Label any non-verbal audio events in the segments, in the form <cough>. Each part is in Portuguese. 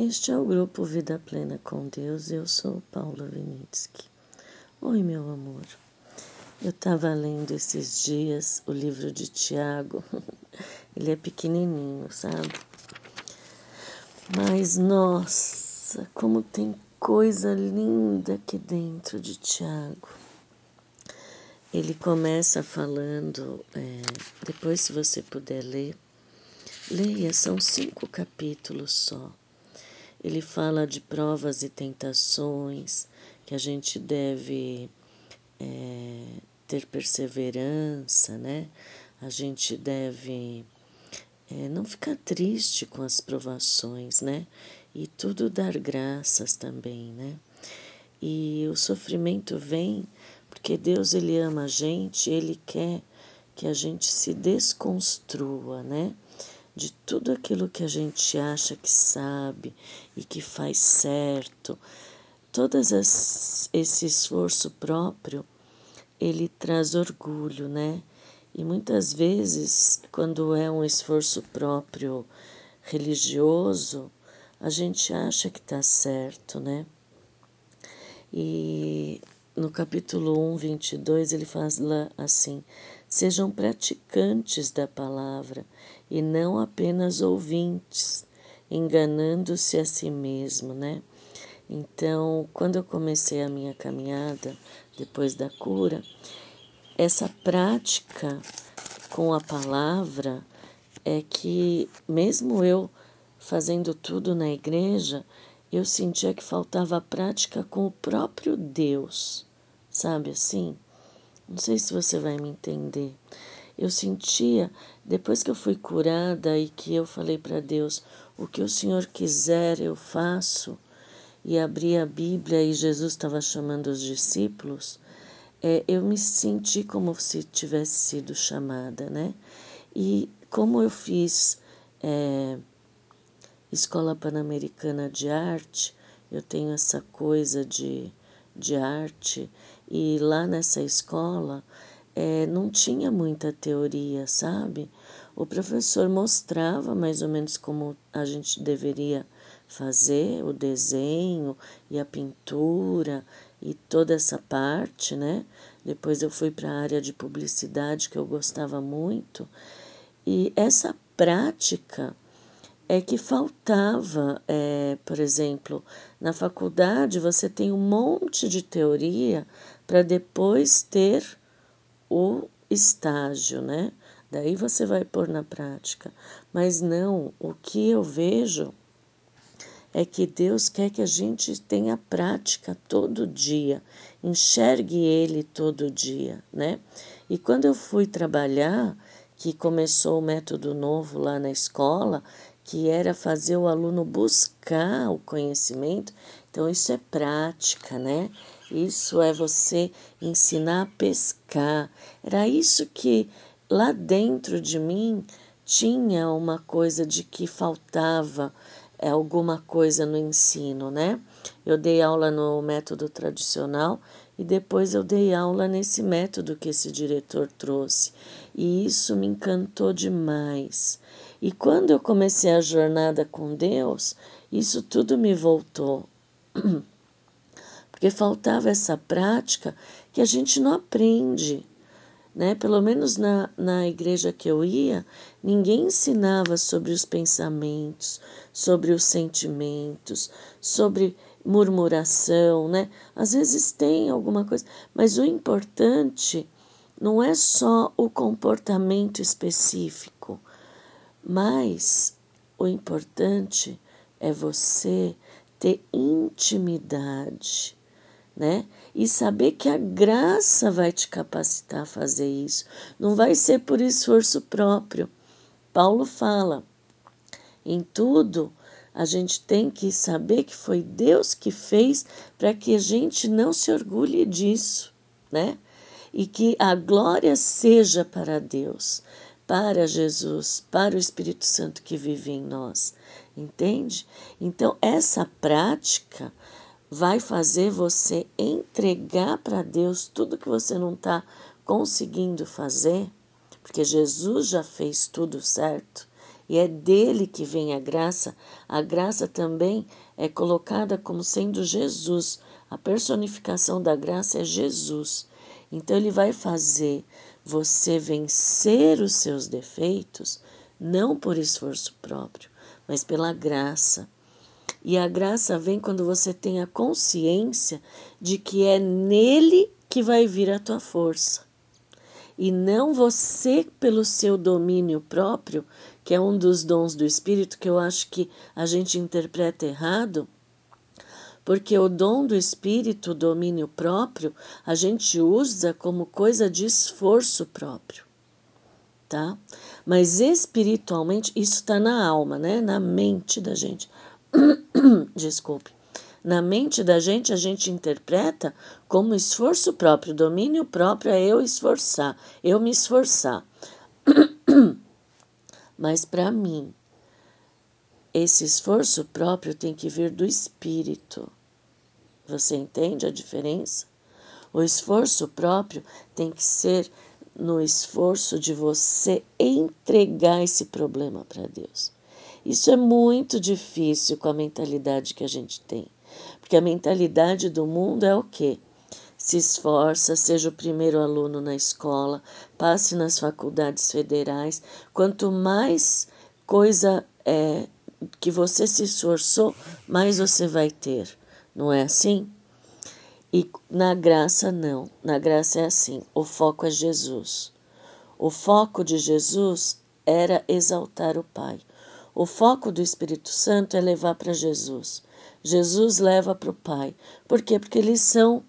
Este é o grupo Vida Plena com Deus. Eu sou Paula Vinitsky. Oi, meu amor. Eu estava lendo esses dias o livro de Tiago. <laughs> Ele é pequenininho, sabe? Mas nossa, como tem coisa linda aqui dentro de Tiago. Ele começa falando, é, depois, se você puder ler, leia, são cinco capítulos só. Ele fala de provas e tentações, que a gente deve é, ter perseverança, né? A gente deve é, não ficar triste com as provações, né? E tudo dar graças também, né? E o sofrimento vem porque Deus ele ama a gente, ele quer que a gente se desconstrua, né? De tudo aquilo que a gente acha que sabe e que faz certo, todo esse esforço próprio, ele traz orgulho, né? E muitas vezes, quando é um esforço próprio religioso, a gente acha que está certo, né? E no capítulo 1, 22, ele fala assim: sejam praticantes da palavra e não apenas ouvintes, enganando-se a si mesmo, né? Então, quando eu comecei a minha caminhada depois da cura, essa prática com a palavra é que, mesmo eu fazendo tudo na igreja, eu sentia que faltava prática com o próprio Deus, sabe assim? Não sei se você vai me entender. Eu sentia, depois que eu fui curada e que eu falei para Deus, o que o Senhor quiser eu faço, e abri a Bíblia e Jesus estava chamando os discípulos, é, eu me senti como se tivesse sido chamada, né? E como eu fiz é, Escola Pan-Americana de Arte, eu tenho essa coisa de, de arte, e lá nessa escola é, não tinha muita teoria, sabe? O professor mostrava mais ou menos como a gente deveria fazer o desenho e a pintura e toda essa parte, né? Depois eu fui para a área de publicidade que eu gostava muito. E essa prática é que faltava, é, por exemplo, na faculdade você tem um monte de teoria para depois ter o estágio, né? Daí você vai pôr na prática. Mas não, o que eu vejo é que Deus quer que a gente tenha prática todo dia, enxergue Ele todo dia, né? E quando eu fui trabalhar, que começou o método novo lá na escola, que era fazer o aluno buscar o conhecimento. Então, isso é prática, né? Isso é você ensinar a pescar. Era isso que lá dentro de mim tinha uma coisa de que faltava é, alguma coisa no ensino, né? Eu dei aula no método tradicional e depois eu dei aula nesse método que esse diretor trouxe. E isso me encantou demais. E quando eu comecei a jornada com Deus, isso tudo me voltou. <clears throat> Porque faltava essa prática que a gente não aprende. Né? Pelo menos na, na igreja que eu ia, ninguém ensinava sobre os pensamentos, sobre os sentimentos, sobre murmuração, né? Às vezes tem alguma coisa, mas o importante não é só o comportamento específico, mas o importante é você ter intimidade, né? E saber que a graça vai te capacitar a fazer isso. Não vai ser por esforço próprio. Paulo fala: em tudo a gente tem que saber que foi Deus que fez para que a gente não se orgulhe disso, né? E que a glória seja para Deus para Jesus, para o Espírito Santo que vive em nós. Entende? Então, essa prática vai fazer você entregar para Deus tudo que você não está conseguindo fazer, porque Jesus já fez tudo certo. e é dele que vem a graça. A graça também é colocada como sendo Jesus. A personificação da graça é Jesus. Então ele vai fazer você vencer os seus defeitos não por esforço próprio, mas pela graça. E a graça vem quando você tem a consciência de que é nele que vai vir a tua força. E não você pelo seu domínio próprio, que é um dos dons do Espírito que eu acho que a gente interpreta errado, porque o dom do Espírito, o domínio próprio, a gente usa como coisa de esforço próprio tá? Mas espiritualmente, isso está na alma, né? Na mente da gente. <coughs> Desculpe. Na mente da gente, a gente interpreta como esforço próprio, domínio próprio é eu esforçar, eu me esforçar. <coughs> Mas para mim, esse esforço próprio tem que vir do espírito. Você entende a diferença? O esforço próprio tem que ser no esforço de você entregar esse problema para Deus. Isso é muito difícil com a mentalidade que a gente tem. Porque a mentalidade do mundo é o quê? Se esforça, seja o primeiro aluno na escola, passe nas faculdades federais. Quanto mais coisa é, que você se esforçou, mais você vai ter. Não é assim? E na graça, não. Na graça é assim: o foco é Jesus. O foco de Jesus era exaltar o Pai. O foco do Espírito Santo é levar para Jesus. Jesus leva para o Pai. Por quê? Porque eles são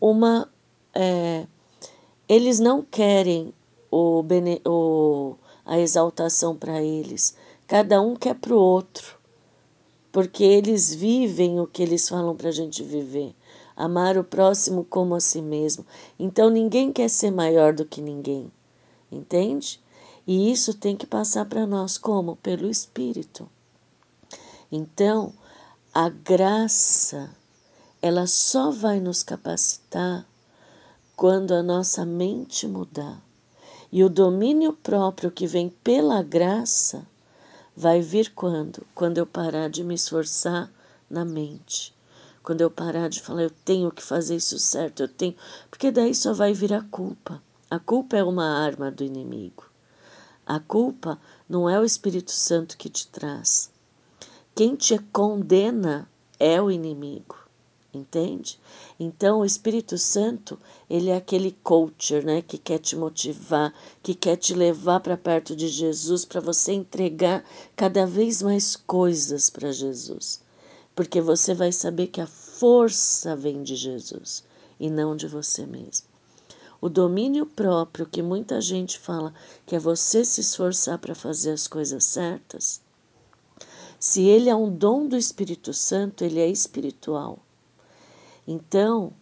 uma. É, eles não querem o, o, a exaltação para eles. Cada um quer para o outro. Porque eles vivem o que eles falam para a gente viver amar o próximo como a si mesmo. Então ninguém quer ser maior do que ninguém, entende? E isso tem que passar para nós como? Pelo Espírito. Então, a graça, ela só vai nos capacitar quando a nossa mente mudar. E o domínio próprio que vem pela graça vai vir quando? Quando eu parar de me esforçar na mente quando eu parar de falar, eu tenho que fazer isso certo, eu tenho. Porque daí só vai vir a culpa. A culpa é uma arma do inimigo. A culpa não é o Espírito Santo que te traz. Quem te condena é o inimigo. Entende? Então, o Espírito Santo, ele é aquele coacher, né, que quer te motivar, que quer te levar para perto de Jesus, para você entregar cada vez mais coisas para Jesus porque você vai saber que a força vem de Jesus e não de você mesmo. O domínio próprio, que muita gente fala que é você se esforçar para fazer as coisas certas, se ele é um dom do Espírito Santo, ele é espiritual. Então,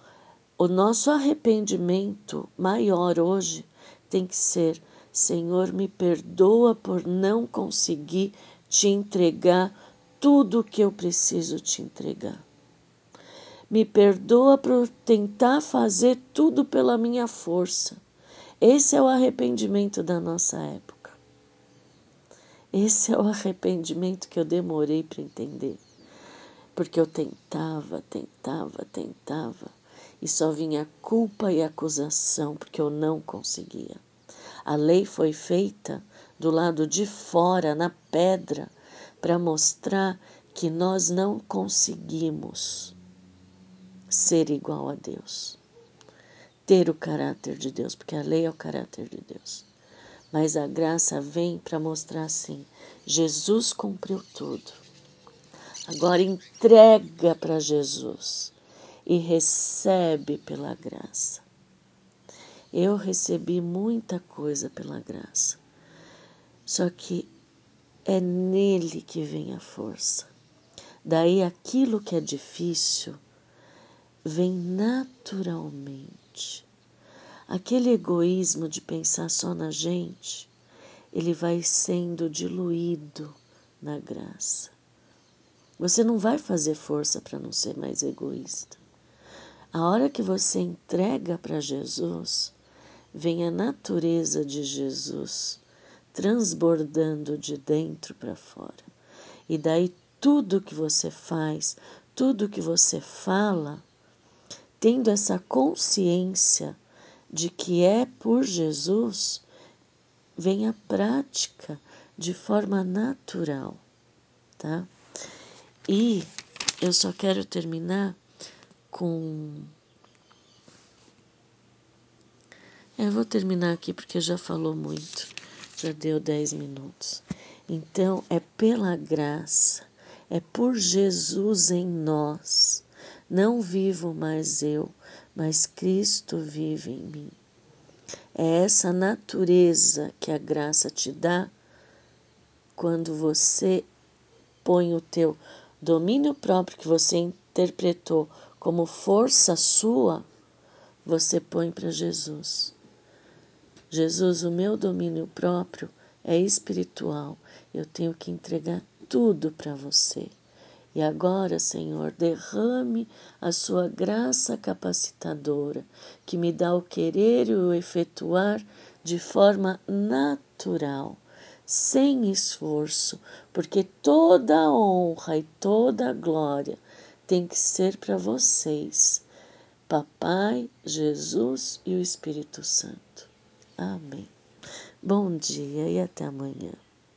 o nosso arrependimento maior hoje tem que ser: Senhor, me perdoa por não conseguir te entregar tudo o que eu preciso te entregar. Me perdoa por tentar fazer tudo pela minha força. Esse é o arrependimento da nossa época. Esse é o arrependimento que eu demorei para entender. Porque eu tentava, tentava, tentava, e só vinha culpa e acusação, porque eu não conseguia. A lei foi feita do lado de fora, na pedra, para mostrar que nós não conseguimos ser igual a Deus, ter o caráter de Deus, porque a lei é o caráter de Deus. Mas a graça vem para mostrar assim: Jesus cumpriu tudo. Agora entrega para Jesus e recebe pela graça. Eu recebi muita coisa pela graça. Só que é nele que vem a força. Daí aquilo que é difícil vem naturalmente. Aquele egoísmo de pensar só na gente, ele vai sendo diluído na graça. Você não vai fazer força para não ser mais egoísta. A hora que você entrega para Jesus, vem a natureza de Jesus transbordando de dentro para fora. E daí tudo que você faz, tudo que você fala, tendo essa consciência de que é por Jesus, vem a prática de forma natural, tá? E eu só quero terminar com. Eu vou terminar aqui porque já falou muito, já deu dez minutos. Então, é pela graça, é por Jesus em nós. Não vivo mais eu, mas Cristo vive em mim. É essa natureza que a graça te dá quando você põe o teu domínio próprio que você interpretou como força sua, você põe para Jesus. Jesus, o meu domínio próprio é espiritual. Eu tenho que entregar tudo para você. E agora, Senhor, derrame a sua graça capacitadora, que me dá o querer e o efetuar de forma natural, sem esforço, porque toda a honra e toda a glória tem que ser para vocês, Papai, Jesus e o Espírito Santo. Amém. Bom dia e até amanhã.